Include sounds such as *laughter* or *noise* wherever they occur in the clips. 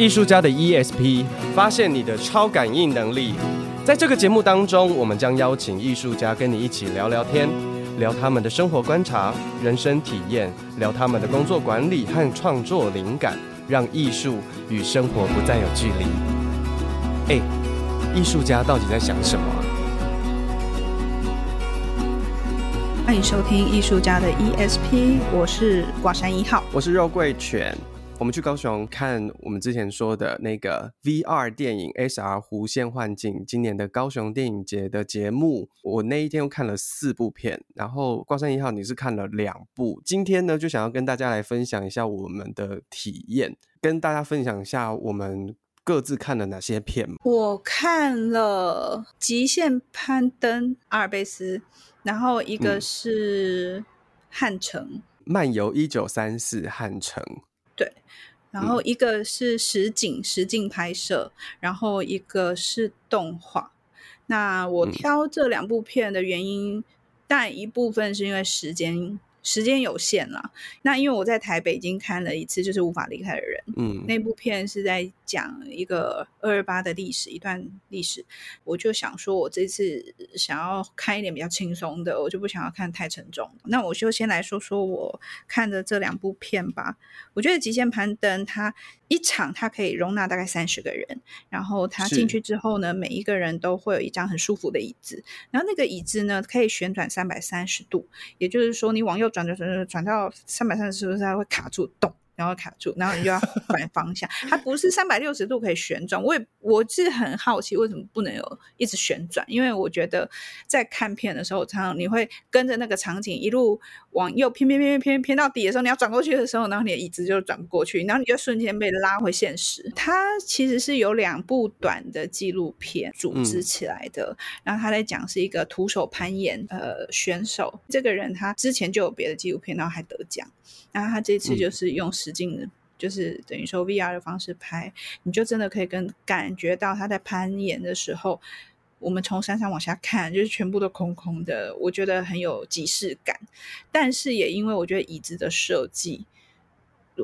艺术家的 ESP，发现你的超感应能力。在这个节目当中，我们将邀请艺术家跟你一起聊聊天，聊他们的生活观察、人生体验，聊他们的工作管理和创作灵感，让艺术与生活不再有距离。哎，艺术家到底在想什么？欢迎收听艺术家的 ESP，我是挂山一号，我是肉桂犬。我们去高雄看我们之前说的那个 VR 电影 SR 弧线幻境，今年的高雄电影节的节目。我那一天又看了四部片，然后挂山一号你是看了两部。今天呢，就想要跟大家来分享一下我们的体验，跟大家分享一下我们各自看了哪些片。我看了《极限攀登》阿尔卑斯，然后一个是汉城、嗯、漫游一九三四汉城。对，然后一个是实景实景拍摄，然后一个是动画。那我挑这两部片的原因，但一部分是因为时间。时间有限了，那因为我在台北已经看了一次，就是无法离开的人。嗯，那部片是在讲一个二二八的历史，一段历史。我就想说，我这次想要看一点比较轻松的，我就不想要看太沉重。那我就先来说说我看的这两部片吧。我觉得《极限攀登》它一场它可以容纳大概三十个人，然后他进去之后呢，每一个人都会有一张很舒服的椅子，然后那个椅子呢可以旋转三百三十度，也就是说你往右转转转转到三百三十度，它会卡住动？然后卡住，然后你就要反方向。它不是三百六十度可以旋转。我也我是很好奇，为什么不能有一直旋转？因为我觉得在看片的时候，常常你会跟着那个场景一路往右偏偏偏偏偏偏到底的时候，你要转过去的时候，然后你的椅子就转不过去，然后你就瞬间被拉回现实。它其实是有两部短的纪录片组织起来的，嗯、然后他在讲是一个徒手攀岩呃选手，这个人他之前就有别的纪录片，然后还得奖。然后他这次就是用实就是等于说 VR 的方式拍，你就真的可以跟感觉到他在攀岩的时候，我们从山上往下看，就是全部都空空的，我觉得很有即视感。但是也因为我觉得椅子的设计，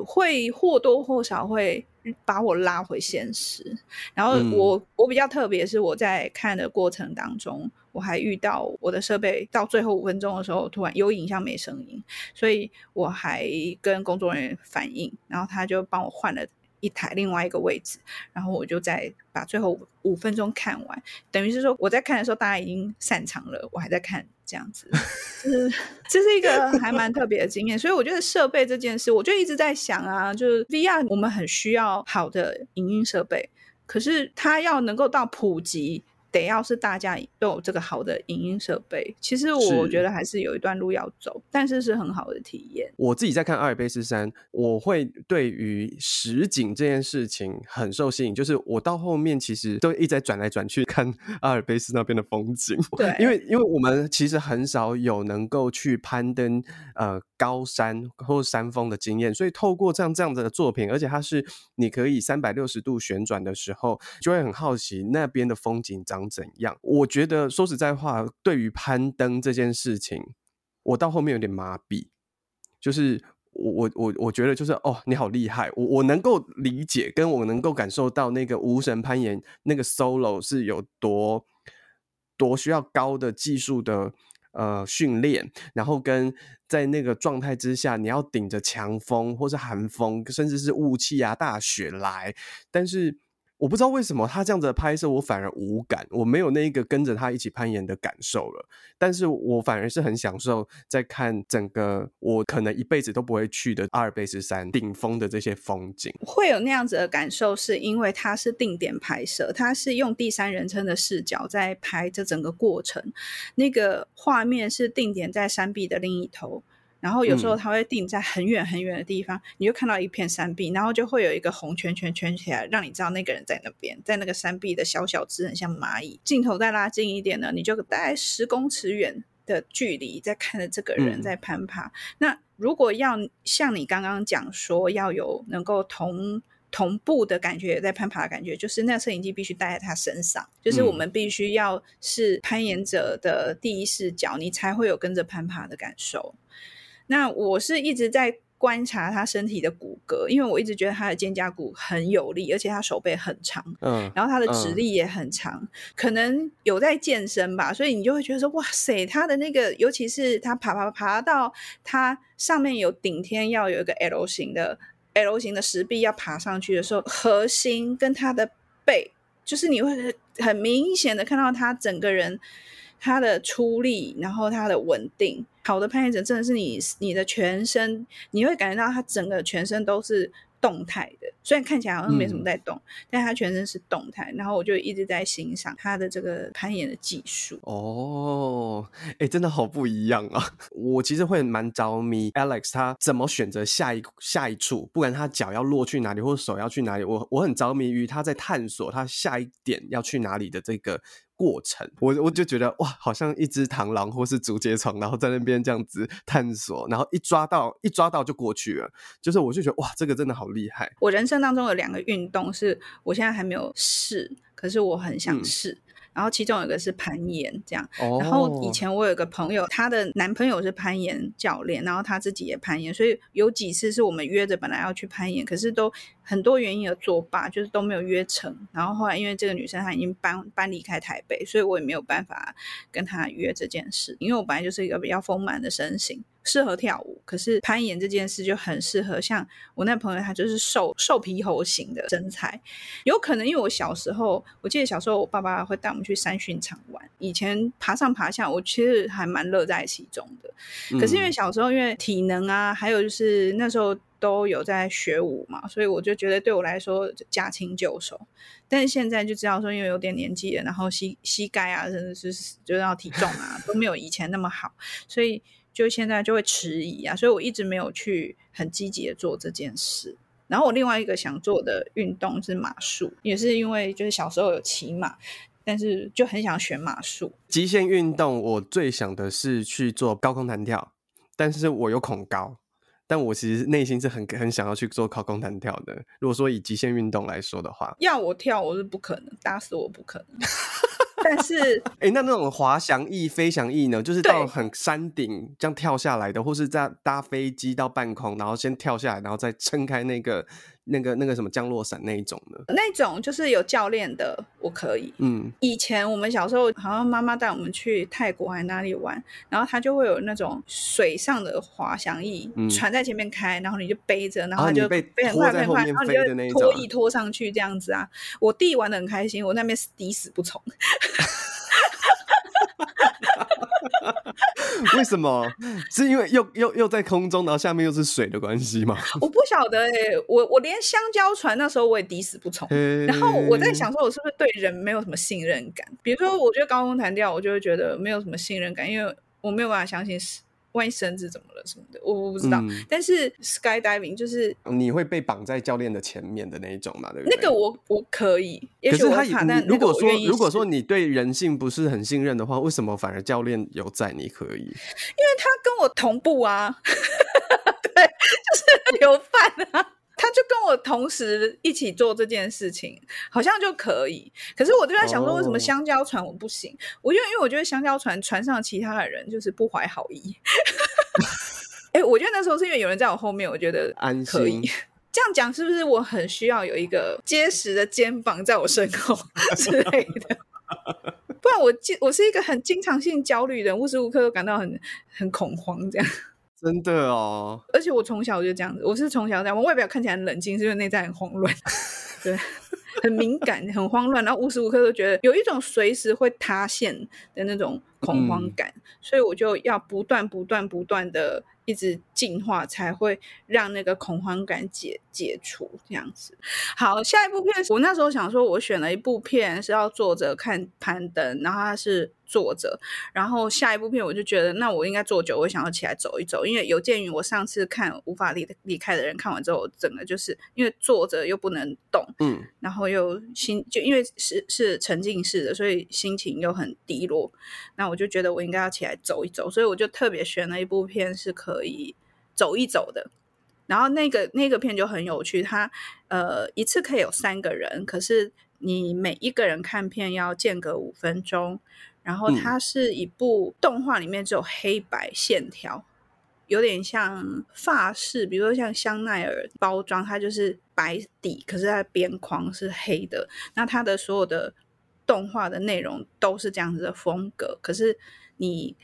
会或多或少会把我拉回现实。然后我、嗯、我比较特别是我在看的过程当中。我还遇到我的设备到最后五分钟的时候，突然有影像没声音，所以我还跟工作人员反映，然后他就帮我换了一台另外一个位置，然后我就再把最后五分钟看完，等于是说我在看的时候大家已经散场了，我还在看这样子，*laughs* 就是这是一个还蛮特别的经验，所以我觉得设备这件事，我就一直在想啊，就是 VR 我们很需要好的影音设备，可是它要能够到普及。得要是大家都有这个好的影音设备，其实我觉得还是有一段路要走，但是是很好的体验。我自己在看阿尔卑斯山，我会对于实景这件事情很受吸引，就是我到后面其实都一直在转来转去看 *laughs* 阿尔卑斯那边的风景。*laughs* 对，因为因为我们其实很少有能够去攀登呃高山或山峰的经验，所以透过这样这样的作品，而且它是你可以三百六十度旋转的时候，就会很好奇那边的风景长怎样？我觉得说实在话，对于攀登这件事情，我到后面有点麻痹。就是我我我我觉得就是哦，你好厉害，我我能够理解，跟我能够感受到那个无绳攀岩那个 solo 是有多多需要高的技术的呃训练，然后跟在那个状态之下，你要顶着强风或是寒风，甚至是雾气啊、大雪来，但是。我不知道为什么他这样子的拍摄，我反而无感，我没有那一个跟着他一起攀岩的感受了。但是我反而是很享受在看整个我可能一辈子都不会去的阿尔卑斯山顶峰的这些风景。会有那样子的感受，是因为它是定点拍摄，它是用第三人称的视角在拍这整个过程，那个画面是定点在山壁的另一头。然后有时候它会定在很远很远的地方，嗯，你就看到一片山壁，然后就会有一个红圈圈圈起来，让你知道那个人在那边，在那个山壁的小小只，很像蚂蚁。镜头再拉近一点呢，你就大概十公尺远的距离在看着这个人在攀爬。嗯，那如果要像你刚刚讲说要有能够同同步的感觉，在攀爬的感觉，就是那摄影机必须带在他身上，就是我们必须要是攀岩者的第一视角，你才会有跟着攀爬的感受。那我是一直在观察他身体的骨骼，因为我一直觉得他的肩胛骨很有力，而且他手背很长，嗯，然后他的直立也很长，嗯、可能有在健身吧，所以你就会觉得说，哇塞，他的那个，尤其是他爬爬爬到他上面有顶天要有一个 L 型的 L 型的石壁要爬上去的时候，核心跟他的背，就是你会很明显的看到他整个人。他的出力，然后他的稳定，好的攀岩者真的是你，你的全身，你会感觉到他整个全身都是动态的，虽然看起来好像没什么在动，嗯、但他全身是动态。然后我就一直在欣赏他的这个攀岩的技术。哦，哎，真的好不一样啊！*laughs* 我其实会蛮着迷 Alex 他怎么选择下一下一处，不管他脚要落去哪里，或者手要去哪里，我我很着迷于他在探索他下一点要去哪里的这个。过程，我我就觉得哇，好像一只螳螂或是竹节虫，然后在那边这样子探索，然后一抓到一抓到就过去了，就是我就觉得哇，这个真的好厉害。我人生当中有两个运动是我现在还没有试，可是我很想试。嗯然后其中有一个是攀岩，这样。Oh. 然后以前我有个朋友，她的男朋友是攀岩教练，然后她自己也攀岩，所以有几次是我们约着本来要去攀岩，可是都很多原因而作罢，就是都没有约成。然后后来因为这个女生她已经搬搬离开台北，所以我也没有办法跟她约这件事，因为我本来就是一个比较丰满的身形。适合跳舞，可是攀岩这件事就很适合。像我那朋友，他就是瘦瘦皮猴型的身材，有可能因为我小时候，我记得小时候我爸爸会带我们去山训场玩。以前爬上爬下，我其实还蛮乐在其中的。可是因为小时候因为体能啊，还有就是那时候都有在学舞嘛，所以我就觉得对我来说驾轻就熟。但是现在就知道说，因为有点年纪了，然后膝膝盖啊，甚至是就是要体重啊，都没有以前那么好，所以。就现在就会迟疑啊，所以我一直没有去很积极的做这件事。然后我另外一个想做的运动是马术，也是因为就是小时候有骑马，但是就很想选马术。极限运动我最想的是去做高空弹跳，但是我有恐高，但我其实内心是很很想要去做高空弹跳的。如果说以极限运动来说的话，要我跳我是不可能，打死我不可能。但是，哎、欸，那那种滑翔翼、飞翔翼呢？就是到很山顶这样跳下来的，或是在搭飞机到半空，然后先跳下来，然后再撑开那个、那个、那个什么降落伞那一种的？那种就是有教练的，我可以。嗯，以前我们小时候好像妈妈带我们去泰国还哪里玩，然后他就会有那种水上的滑翔翼，嗯、船在前面开，然后你就背着，然后就飞很快很快，然后你就拖一拖上去这样子啊。我弟玩的很开心，我那边抵死不从。*laughs* *laughs* 为什么？是因为又又又在空中，然后下面又是水的关系吗？*laughs* 我不晓得哎、欸，我我连香蕉船那时候我也抵死不从。然后我在想说，我是不是对人没有什么信任感？比如说，我觉得高空弹跳，我就会觉得没有什么信任感，因为我没有办法相信是。万一绳子怎么了什么的，我我不知道。嗯、但是 skydiving 就是你会被绑在教练的前面的那一种嘛，对不对？那个我我可以，可是他如果说如果说你对人性不是很信任的话，为什么反而教练有在你可以？因为他跟我同步啊，*laughs* 对，就是流犯啊。他就跟我同时一起做这件事情，好像就可以。可是我就在想说，为什么香蕉船我不行？我就因为我觉得香蕉船船上其他的人就是不怀好意。哎、欸，我觉得那时候是因为有人在我后面，我觉得可以。这样讲是不是我很需要有一个结实的肩膀在我身后 *laughs* 之类的？不然我我是一个很经常性焦虑的人，无时无刻都感到很很恐慌这样。真的哦，而且我从小就这样子，我是从小这样，我外表看起来很冷静，是因为内在很慌乱，*laughs* 对，很敏感，很慌乱，然后无时无刻都觉得有一种随时会塌陷的那种恐慌感，嗯、所以我就要不断、不断、不断的。一直进化才会让那个恐慌感解解除，这样子。好，下一部片，我那时候想说，我选了一部片是要坐着看攀登，然后它是坐着，然后下一部片我就觉得，那我应该坐久，我想要起来走一走，因为有鉴于我上次看《无法离离开的人》看完之后，整个就是因为坐着又不能动，嗯，然后又心就因为是是沉浸式的，所以心情又很低落，那我就觉得我应该要起来走一走，所以我就特别选了一部片是可。可以走一走的，然后那个那个片就很有趣，它呃一次可以有三个人，可是你每一个人看片要间隔五分钟，然后它是一部动画里面只有黑白线条，有点像发饰，比如说像香奈儿包装，它就是白底，可是它的边框是黑的。那它的所有的动画的内容都是这样子的风格，可是你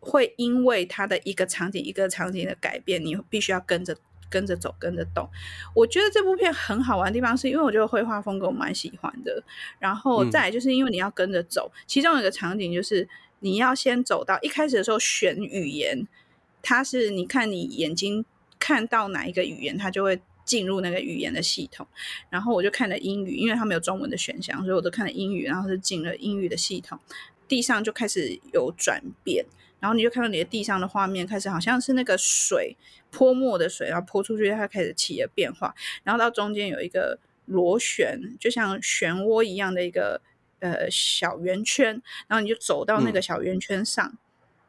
会因为它的一个场景一个场景的改变，你必须要跟着跟着走，跟着动。我觉得这部片很好玩的地方，是因为我觉得绘画风格我蛮喜欢的。然后再来就是因为你要跟着走，嗯、其中有一个场景就是你要先走到一开始的时候选语言。它是你看你眼睛看到哪一个语言，它就会进入那个语言的系统。然后我就看了英语，因为它没有中文的选项，所以我都看了英语，然后是进了英语的系统。地上就开始有转变，然后你就看到你的地上的画面开始好像是那个水泼墨的水，然后泼出去，它开始起了变化。然后到中间有一个螺旋，就像漩涡一样的一个呃小圆圈，然后你就走到那个小圆圈上。嗯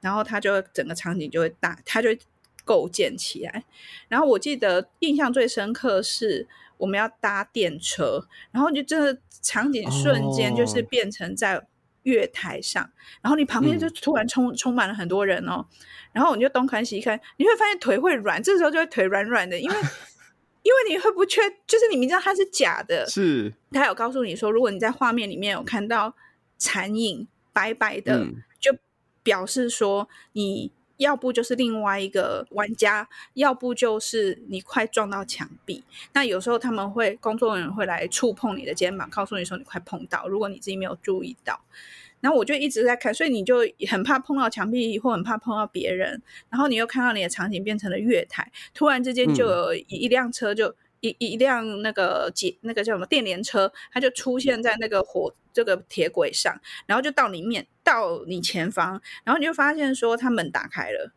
然后它就整个场景就会大，它就会构建起来。然后我记得印象最深刻是我们要搭电车，然后就真的场景瞬间就是变成在月台上，哦、然后你旁边就突然充、嗯、充满了很多人哦，然后你就东看西看，你会发现腿会软，这时候就会腿软软的，因为 *laughs* 因为你会不确，就是你明知道它是假的，是他有告诉你说，如果你在画面里面有看到残影白白的。嗯表示说，你要不就是另外一个玩家，要不就是你快撞到墙壁。那有时候他们会工作人员会来触碰你的肩膀，告诉你说你快碰到。如果你自己没有注意到，然后我就一直在看，所以你就很怕碰到墙壁，或很怕碰到别人。然后你又看到你的场景变成了月台，突然之间就有一一辆车就。嗯一一辆那个捷那个叫什么电联车，它就出现在那个火这个铁轨上，然后就到你面到你前方，然后你就发现说它门打开了，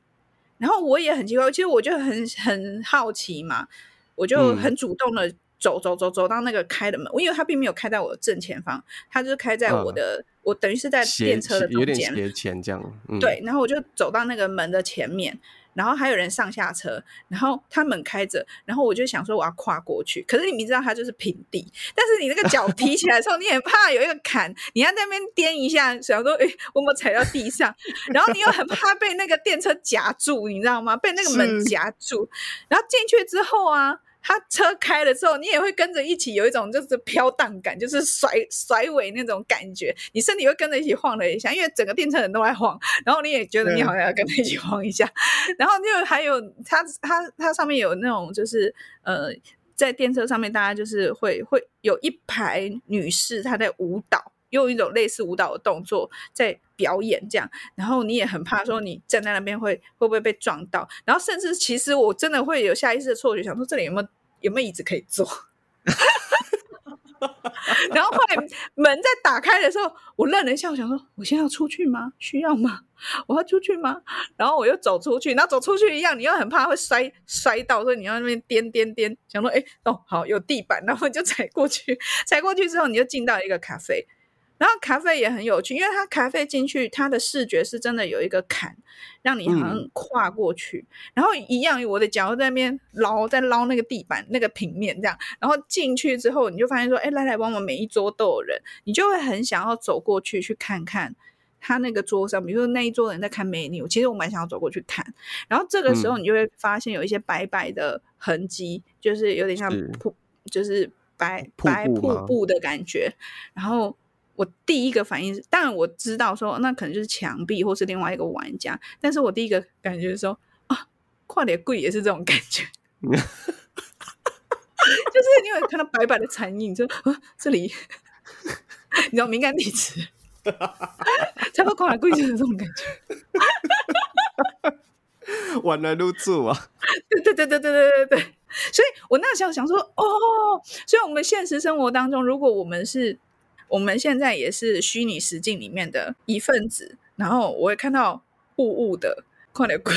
然后我也很奇怪，其实我就很很好奇嘛，我就很主动的走走走走到那个开的门，我因为它并没有开在我的正前方，它就是开在我的、嗯、我等于是在电车的中间，有点斜前这样、嗯，对，然后我就走到那个门的前面。然后还有人上下车，然后他们开着，然后我就想说我要跨过去，可是你明知道它就是平地，但是你那个脚提起来的时候，你也怕有一个坎，你要在那边颠一下，想说哎，我没有踩到地上，然后你又很怕被那个电车夹住，你知道吗？被那个门夹住，然后进去之后啊。他车开了之后，你也会跟着一起有一种就是飘荡感，就是甩甩尾那种感觉，你身体会跟着一起晃了一下，因为整个电车人都在晃，然后你也觉得你好像要跟着一起晃一下，*laughs* 然后就还有它它它上面有那种就是呃，在电车上面大家就是会会有一排女士她在舞蹈。用一种类似舞蹈的动作在表演，这样，然后你也很怕说你站在那边会会不会被撞到，然后甚至其实我真的会有下意识的错觉，想说这里有没有有没有椅子可以坐，*laughs* 然后后来门在打开的时候，我愣了一下，我想说我现在要出去吗？需要吗？我要出去吗？然后我又走出去，然后走出去一样，你又很怕会摔摔到，所以你要那边颠颠颠，想说哎哦好有地板，然后就踩过去，踩过去之后你就进到一个咖啡。然后咖啡也很有趣，因为它咖啡进去，它的视觉是真的有一个坎，让你好像跨过去。嗯、然后一样，我的脚在那边捞，在捞那个地板那个平面这样。然后进去之后，你就发现说，哎，来来往往每一桌都有人，你就会很想要走过去去看看他那个桌上，比如说那一桌人在看美女，其实我蛮想要走过去看。然后这个时候，你就会发现有一些白白的痕迹，嗯、就是有点像瀑，就是白白瀑布的感觉。然后。我第一个反应是，当然我知道说那可能就是墙壁或是另外一个玩家，但是我第一个感觉是说啊，跨点贵也是这种感觉，*laughs* 就是你有看到白白的残影，就啊这里，*laughs* 你知道敏感体质，差不多跨点贵就是这种感觉，玩来入住啊，对对对对对对对对，所以我那时候想说哦，所以我们现实生活当中，如果我们是。我们现在也是虚拟实境里面的一份子，然后我会看到雾雾的快点鬼。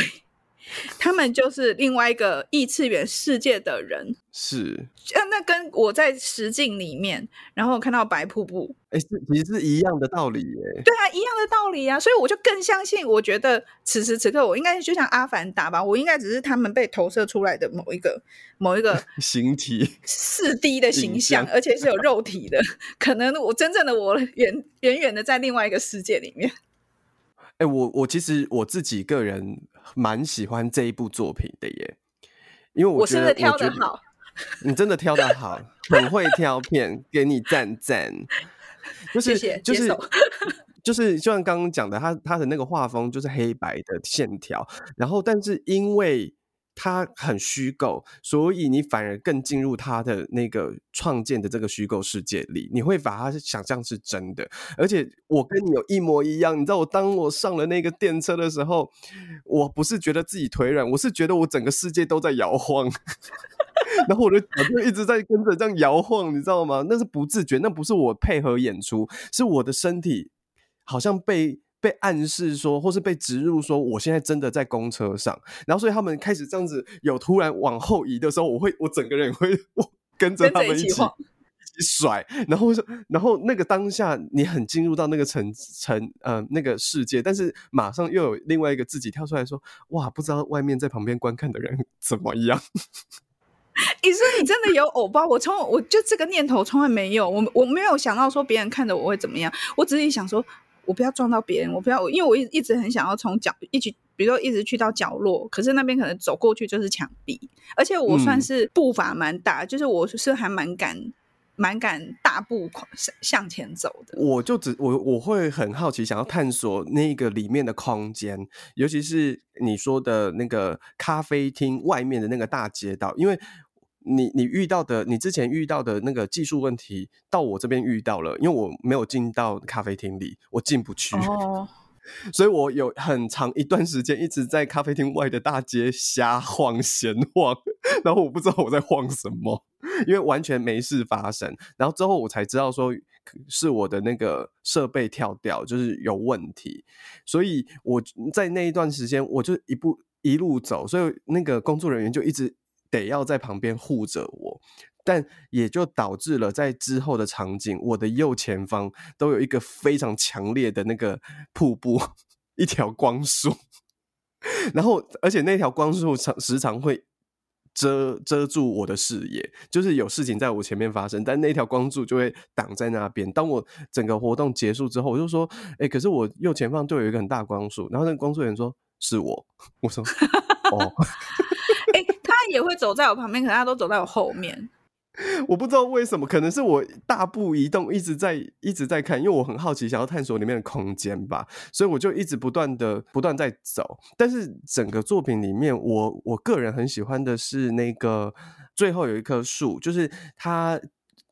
他们就是另外一个异次元世界的人，是，那跟我在实境里面，然后看到白瀑布，哎，是其实是一样的道理耶。对啊，一样的道理啊，所以我就更相信，我觉得此时此刻我应该就像阿凡达吧，我应该只是他们被投射出来的某一个某一个 *laughs* 形体，四 D 的形象，而且是有肉体的，*laughs* 可能我真正的我远远远的在另外一个世界里面。哎，我我其实我自己个人。蛮喜欢这一部作品的耶，因为我觉得我挑得好？你真的挑得好，*laughs* 很会挑片，给你赞赞。就是就是就是，就像刚刚讲的，他他的那个画风就是黑白的线条，然后但是因为它很虚构，所以你反而更进入他的那个创建的这个虚构世界里，你会把它想象是真的。而且我跟你有一模一样，你知道，我当我上了那个电车的时候，我不是觉得自己腿软，我是觉得我整个世界都在摇晃。*laughs* 然后我的脚就一直在跟着这样摇晃，你知道吗？那是不自觉，那不是我配合演出，是我的身体好像被被暗示说，或是被植入说，我现在真的在公车上。然后所以他们开始这样子有突然往后移的时候，我会我整个人会 *laughs* 我跟着他们一起一起甩。然后说，然后那个当下你很进入到那个层层呃那个世界，但是马上又有另外一个自己跳出来说，哇，不知道外面在旁边观看的人 *laughs* 怎么样。*laughs* 你说你真的有偶包？我从我就这个念头从来没有，我我没有想到说别人看着我会怎么样。我只是想说，我不要撞到别人，我不要，因为我一一直很想要从角一起，比如说一直去到角落，可是那边可能走过去就是墙壁，而且我算是步伐蛮大，嗯、就是我是还蛮敢蛮敢大步向前走的。我就只我我会很好奇，想要探索那个里面的空间，尤其是你说的那个咖啡厅外面的那个大街道，因为。你你遇到的，你之前遇到的那个技术问题，到我这边遇到了，因为我没有进到咖啡厅里，我进不去，oh. *laughs* 所以我有很长一段时间一直在咖啡厅外的大街瞎晃闲晃，然后我不知道我在晃什么，因为完全没事发生，然后之后我才知道说是我的那个设备跳掉，就是有问题，所以我在那一段时间我就一步一路走，所以那个工作人员就一直。得要在旁边护着我，但也就导致了在之后的场景，我的右前方都有一个非常强烈的那个瀑布，*laughs* 一条光束，*laughs* 然后而且那条光束常时常会遮遮住我的视野，就是有事情在我前面发生，但那条光束就会挡在那边。当我整个活动结束之后，我就说：“哎，可是我右前方就有一个很大光束。”然后那个工作人员说：“是我。*laughs* ”我说：“哦。”也会走在我旁边，可是他都走在我后面。*laughs* 我不知道为什么，可能是我大步移动，一直在一直在看，因为我很好奇，想要探索里面的空间吧，所以我就一直不断的不断在走。但是整个作品里面，我我个人很喜欢的是那个最后有一棵树，就是它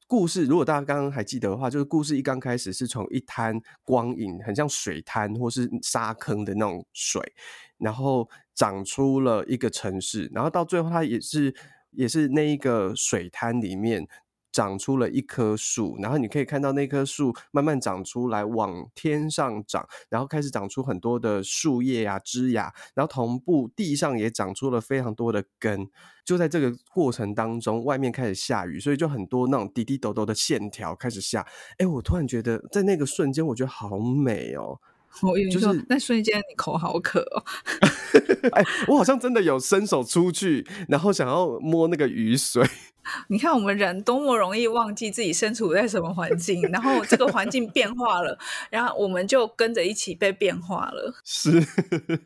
故事。如果大家刚刚还记得的话，就是故事一刚开始是从一滩光影，很像水滩或是沙坑的那种水，然后。长出了一个城市，然后到最后，它也是也是那一个水滩里面长出了一棵树，然后你可以看到那棵树慢慢长出来，往天上长，然后开始长出很多的树叶啊、枝芽，然后同步地上也长出了非常多的根。就在这个过程当中，外面开始下雨，所以就很多那种滴滴抖抖的线条开始下。哎，我突然觉得在那个瞬间，我觉得好美哦。我跟你说，就是那瞬间你口好渴哦。*laughs* 哎，我好像真的有伸手出去，然后想要摸那个雨水。*laughs* 你看我们人多么容易忘记自己身处在什么环境，然后这个环境变化了，然后我们就跟着一起被变化了。是，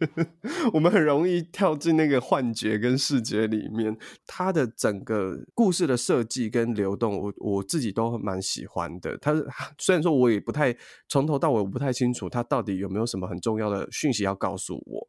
*laughs* 我们很容易跳进那个幻觉跟视觉里面。它的整个故事的设计跟流动，我我自己都蛮喜欢的。它虽然说我也不太从头到尾我不太清楚，它到底有没有什么很重要的讯息要告诉我。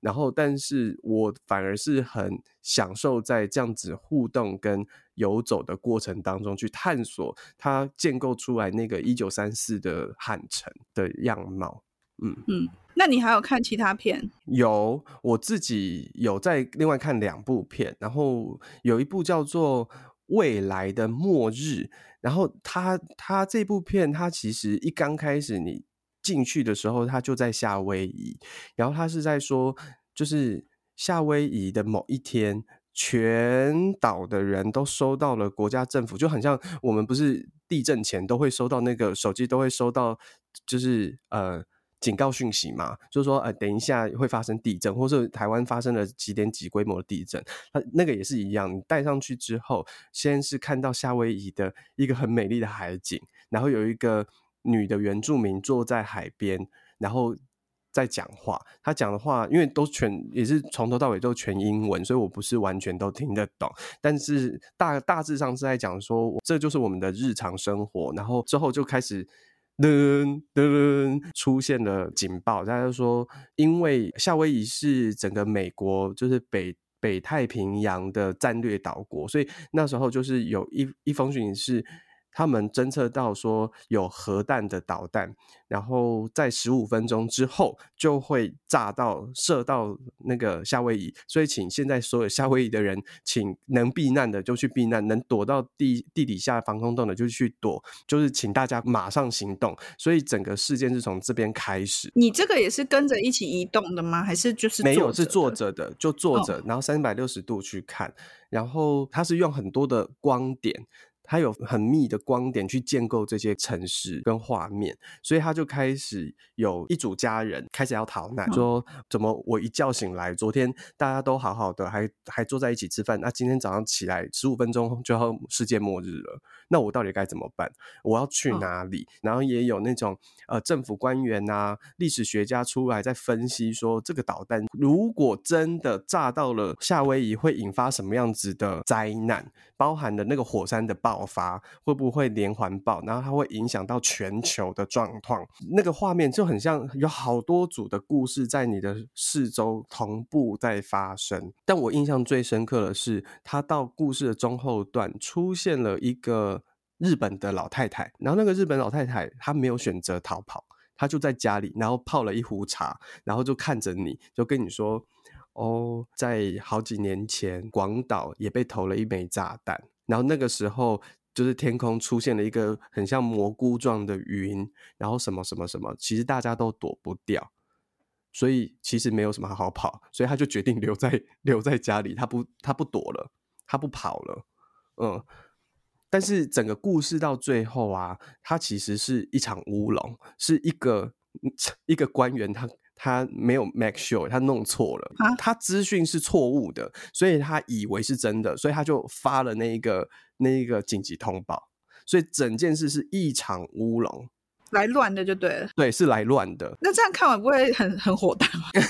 然后，但是我反而是很享受在这样子互动跟游走的过程当中，去探索它建构出来那个一九三四的汉城的样貌。嗯嗯，那你还有看其他片？有，我自己有在另外看两部片，然后有一部叫做《未来的末日》，然后它它这部片它其实一刚开始你。进去的时候，他就在夏威夷，然后他是在说，就是夏威夷的某一天，全岛的人都收到了国家政府，就很像我们不是地震前都会收到那个手机都会收到，就是呃警告讯息嘛，就是说呃等一下会发生地震，或是台湾发生了几点几规模的地震，它那个也是一样，你带上去之后，先是看到夏威夷的一个很美丽的海景，然后有一个。女的原住民坐在海边，然后在讲话，她讲的话，因为都全也是从头到尾都全英文，所以我不是完全都听得懂。但是大大致上是在讲说，这就是我们的日常生活。然后之后就开始噔噔噔出现了警报，大家就说，因为夏威夷是整个美国就是北北太平洋的战略岛国，所以那时候就是有一一封讯是。他们侦测到说有核弹的导弹，然后在十五分钟之后就会炸到射到那个夏威夷，所以请现在所有夏威夷的人，请能避难的就去避难，能躲到地地底下防空洞的就去躲，就是请大家马上行动。所以整个事件是从这边开始。你这个也是跟着一起移动的吗？还是就是没有是坐着的，就坐着，然后三百六十度去看，然后它是用很多的光点。他有很密的光点去建构这些城市跟画面，所以他就开始有一组家人开始要逃难，说怎么我一觉醒来，昨天大家都好好的，还还坐在一起吃饭，那今天早上起来十五分钟就要世界末日了，那我到底该怎么办？我要去哪里？然后也有那种呃政府官员啊、历史学家出来在分析说，这个导弹如果真的炸到了夏威夷，会引发什么样子的灾难？包含的那个火山的爆发会不会连环爆，然后它会影响到全球的状况。那个画面就很像有好多组的故事在你的四周同步在发生。但我印象最深刻的是，他到故事的中后段出现了一个日本的老太太，然后那个日本老太太她没有选择逃跑，她就在家里，然后泡了一壶茶，然后就看着你，就跟你说。哦，在好几年前，广岛也被投了一枚炸弹，然后那个时候就是天空出现了一个很像蘑菇状的云，然后什么什么什么，其实大家都躲不掉，所以其实没有什么好跑，所以他就决定留在 *laughs* 留在家里，他不他不躲了，他不跑了，嗯，但是整个故事到最后啊，它其实是一场乌龙，是一个一个官员他。他没有 make sure，他弄错了，他资讯是错误的，所以他以为是真的，所以他就发了那一个那一个紧急通报，所以整件事是一场乌龙，来乱的就对了，对，是来乱的。那这样看完不会很很火大吗？*laughs*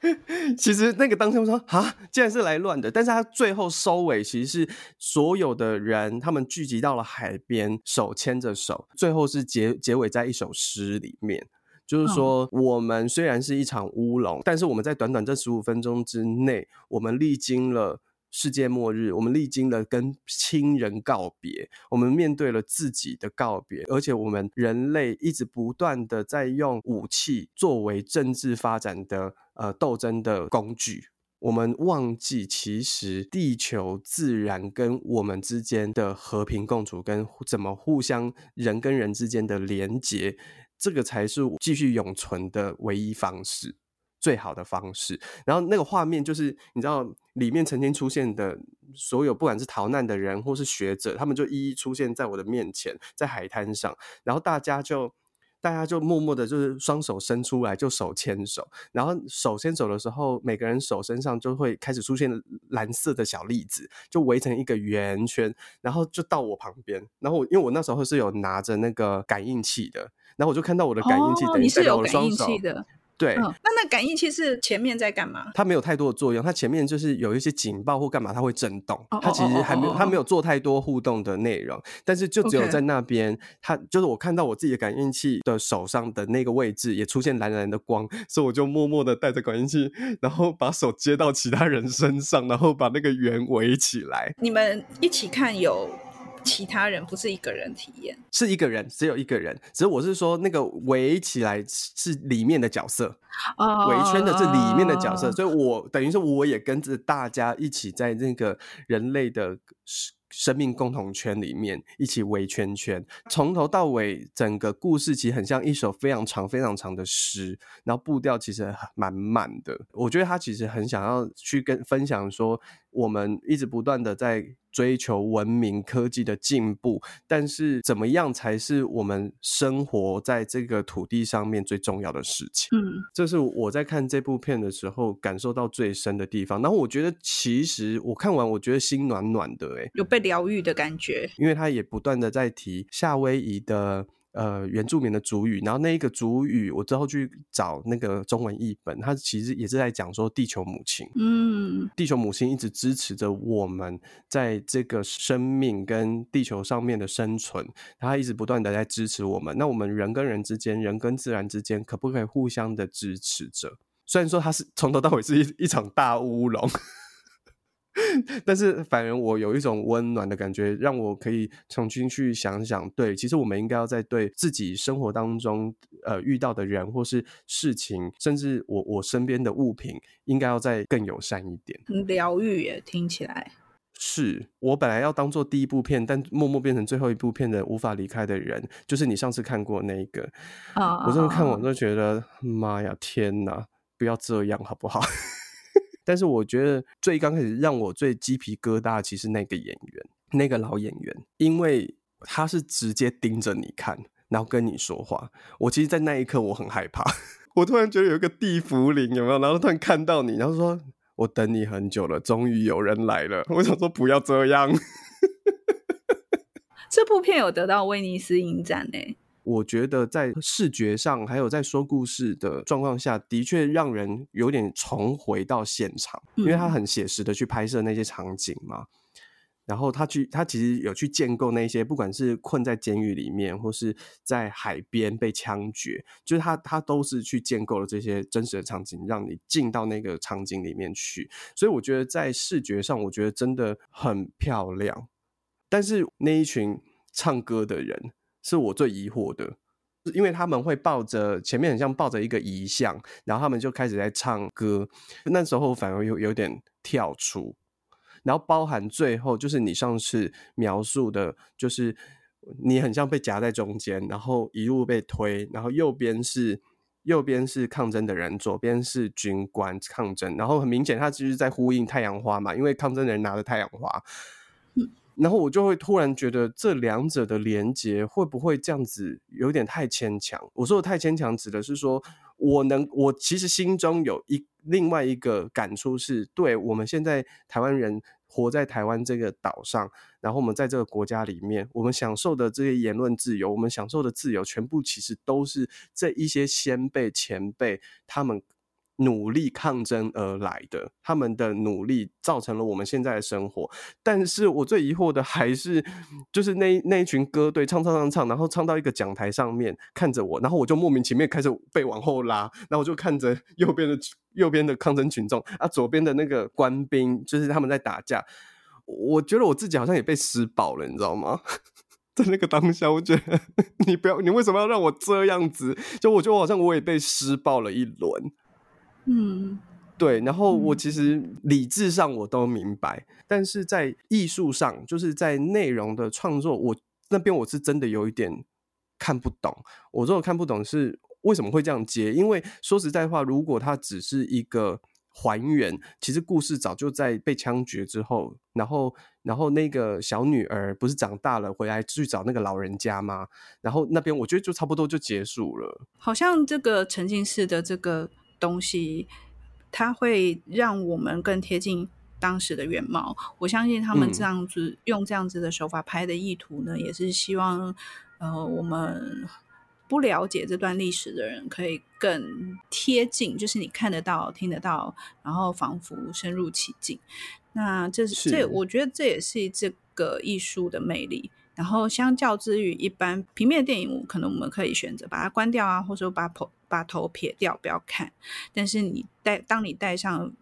*laughs* 其实那个当天我说啊，竟然是来乱的，但是他最后收尾其实是所有的人他们聚集到了海边，手牵着手，最后是结结尾在一首诗里面。就是说，我们虽然是一场乌龙，但是我们在短短这十五分钟之内，我们历经了世界末日，我们历经了跟亲人告别，我们面对了自己的告别，而且我们人类一直不断的在用武器作为政治发展的呃斗争的工具，我们忘记其实地球、自然跟我们之间的和平共处，跟怎么互相人跟人之间的连结。这个才是继续永存的唯一方式，最好的方式。然后那个画面就是，你知道里面曾经出现的所有，不管是逃难的人或是学者，他们就一一出现在我的面前，在海滩上。然后大家就，大家就默默的，就是双手伸出来，就手牵手。然后手牵手的时候，每个人手身上就会开始出现蓝色的小粒子，就围成一个圆圈，然后就到我旁边。然后因为我那时候是有拿着那个感应器的。然后我就看到我的感应器，等于在我的双手。对，那那感应器是前面在干嘛？它没有太多的作用，它前面就是有一些警报或干嘛，它会震动。它其实还没有，它没有做太多互动的内容。但是就只有在那边，它就是我看到我自己的感应器的手上的那个位置也出现蓝蓝的光，所以我就默默的带着感应器，然后把手接到其他人身上，然后把那个圆围起来。你们一起看有？其他人不是一个人体验，是一个人，只有一个人。只是我是说，那个围起来是里面的角色，围、oh. 圈的是里面的角色，所以我等于是我也跟着大家一起在那个人类的生命共同圈里面一起围圈圈，从头到尾，整个故事其实很像一首非常长、非常长的诗，然后步调其实蛮慢的。我觉得他其实很想要去跟分享说，我们一直不断的在追求文明科技的进步，但是怎么样才是我们生活在这个土地上面最重要的事情？嗯，这是我在看这部片的时候感受到最深的地方。然后我觉得，其实我看完，我觉得心暖暖的，哎，有被疗愈的感觉，因为他也不断的在提夏威夷的。呃原住民的族语，然后那一个族语我之后去找那个中文译本，它其实也是在讲说地球母亲，嗯，地球母亲一直支持着我们在这个生命跟地球上面的生存，它一直不断的在支持我们。那我们人跟人之间，人跟自然之间，可不可以互相的支持着？虽然说它是从头到尾是一一场大乌龙。*laughs* 但是反而我有一种温暖的感觉，让我可以重新去想想，对，其实我们应该要在对自己生活当中呃遇到的人或是事情，甚至我我身边的物品，应该要再更友善一点。疗愈耶，听起来是我本来要当做第一部片，但默默变成最后一部片的无法离开的人，就是你上次看过那一个啊，oh. 我真的看完都觉得妈呀，天哪，不要这样好不好？但是我觉得最刚开始让我最鸡皮疙瘩，其实那个演员，那个老演员，因为他是直接盯着你看，然后跟你说话。我其实，在那一刻我很害怕，*laughs* 我突然觉得有一个地府灵，有没有？然后突然看到你，然后说：“我等你很久了，终于有人来了。”我想说不要这样。*laughs* 这部片有得到威尼斯影展呢。我觉得在视觉上，还有在说故事的状况下，的确让人有点重回到现场，因为他很写实的去拍摄那些场景嘛。然后他去，他其实有去建构那些，不管是困在监狱里面，或是在海边被枪决，就是他他都是去建构了这些真实的场景，让你进到那个场景里面去。所以我觉得在视觉上，我觉得真的很漂亮。但是那一群唱歌的人。是我最疑惑的，因为他们会抱着前面很像抱着一个遗像，然后他们就开始在唱歌。那时候反而有有点跳出，然后包含最后就是你上次描述的，就是你很像被夹在中间，然后一路被推，然后右边是右边是抗争的人，左边是军官抗争，然后很明显他就是在呼应太阳花嘛，因为抗争的人拿着太阳花。然后我就会突然觉得这两者的连结会不会这样子有点太牵强？我说的太牵强，指的是说我能，我其实心中有一另外一个感触是，对我们现在台湾人活在台湾这个岛上，然后我们在这个国家里面，我们享受的这些言论自由，我们享受的自由，全部其实都是这一些先辈前辈他们。努力抗争而来的，他们的努力造成了我们现在的生活。但是我最疑惑的还是，就是那那一群歌队唱唱唱唱，然后唱到一个讲台上面，看着我，然后我就莫名其妙开始被往后拉，然后我就看着 *laughs* 右边的右边的抗争群众啊，左边的那个官兵，就是他们在打架。我觉得我自己好像也被施暴了，你知道吗？*laughs* 在那个当下，我觉得 *laughs* 你不要，你为什么要让我这样子？就我觉得我好像我也被施暴了一轮。嗯，对，然后我其实理智上我都明白，嗯、但是在艺术上，就是在内容的创作，我那边我是真的有一点看不懂。我说我看不懂是为什么会这样接，因为说实在话，如果它只是一个还原，其实故事早就在被枪决之后，然后然后那个小女儿不是长大了回来去找那个老人家吗？然后那边我觉得就差不多就结束了。好像这个沉浸式的这个。东西，它会让我们更贴近当时的原貌。我相信他们这样子、嗯、用这样子的手法拍的意图呢，也是希望，呃，我们不了解这段历史的人可以更贴近，就是你看得到、听得到，然后仿佛深入其境。那这是这，我觉得这也是这个艺术的魅力。然后，相较之于一般平面电影，可能我们可以选择把它关掉啊，或者说把头把头撇掉，不要看。但是你戴当你戴上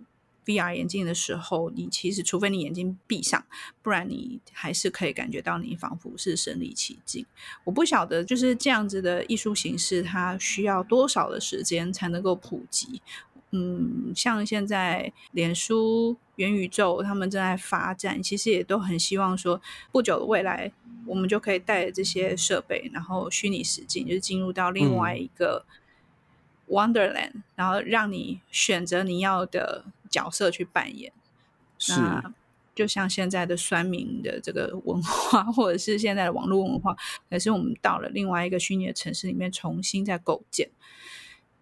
VR 眼镜的时候，你其实除非你眼睛闭上，不然你还是可以感觉到你仿佛是身临其境。我不晓得就是这样子的艺术形式，它需要多少的时间才能够普及。嗯，像现在脸书、元宇宙，他们正在发展，其实也都很希望说，不久的未来，我们就可以带着这些设备，然后虚拟实境，就是进入到另外一个 Wonderland，嗯，然后让你选择你要的角色去扮演。是，那就像现在的酸民的这个文化，或者是现在的网络文化，可是我们到了另外一个虚拟的城市里面重新再构建。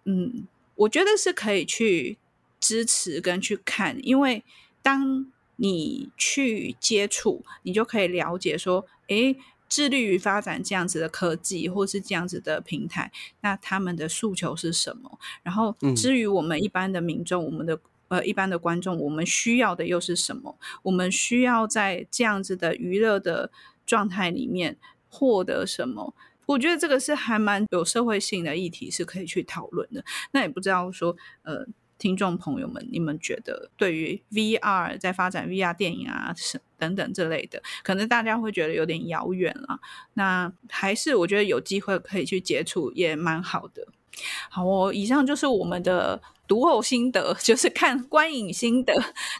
嗯。我觉得是可以去支持跟去看，因为当你去接触，你就可以了解说，诶，致力于发展这样子的科技，或是这样子的平台，那他们的诉求是什么？然后，至于我们一般的民众，嗯、我们的呃一般的观众，我们需要的又是什么？我们需要在这样子的娱乐的状态里面获得什么？我觉得这个是还蛮有社会性的议题，是可以去讨论的。那也不知道说，呃。听众朋友们，你们觉得对于 VR 在发展 VR 电影啊，等等这类的，可能大家会觉得有点遥远了。那还是我觉得有机会可以去接触，也蛮好的。好哦，以上就是我们的。读后心得 *laughs* 就是看观影心得，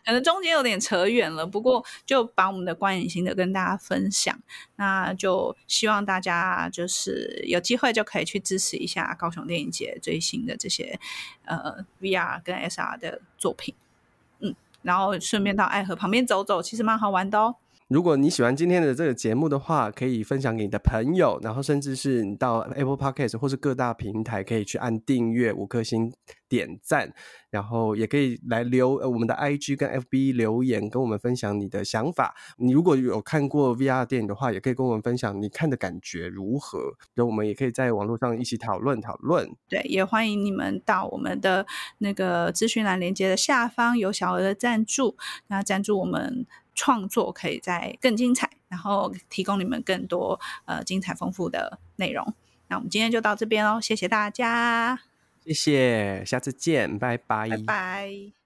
可能中间有点扯远了，不过就把我们的观影心得跟大家分享。那就希望大家就是有机会就可以去支持一下高雄电影节最新的这些呃 VR 跟 SR 的作品，嗯，然后顺便到爱河旁边走走，其实蛮好玩的哦。如果你喜欢今天的这个节目的话，可以分享给你的朋友，然后甚至是你到 Apple Podcast 或是各大平台可以去按订阅、五颗星点赞，然后也可以来留我们的 IG 跟 FB 留言，跟我们分享你的想法。你如果有看过 VR 电影的话，也可以跟我们分享你看的感觉如何，然后我们也可以在网络上一起讨论讨论。对，也欢迎你们到我们的那个资讯栏连接的下方有小额的赞助，那赞助我们。创作可以再更精彩，然后提供你们更多呃精彩丰富的内容。那我们今天就到这边喽，谢谢大家，谢谢，下次见，拜拜，拜拜。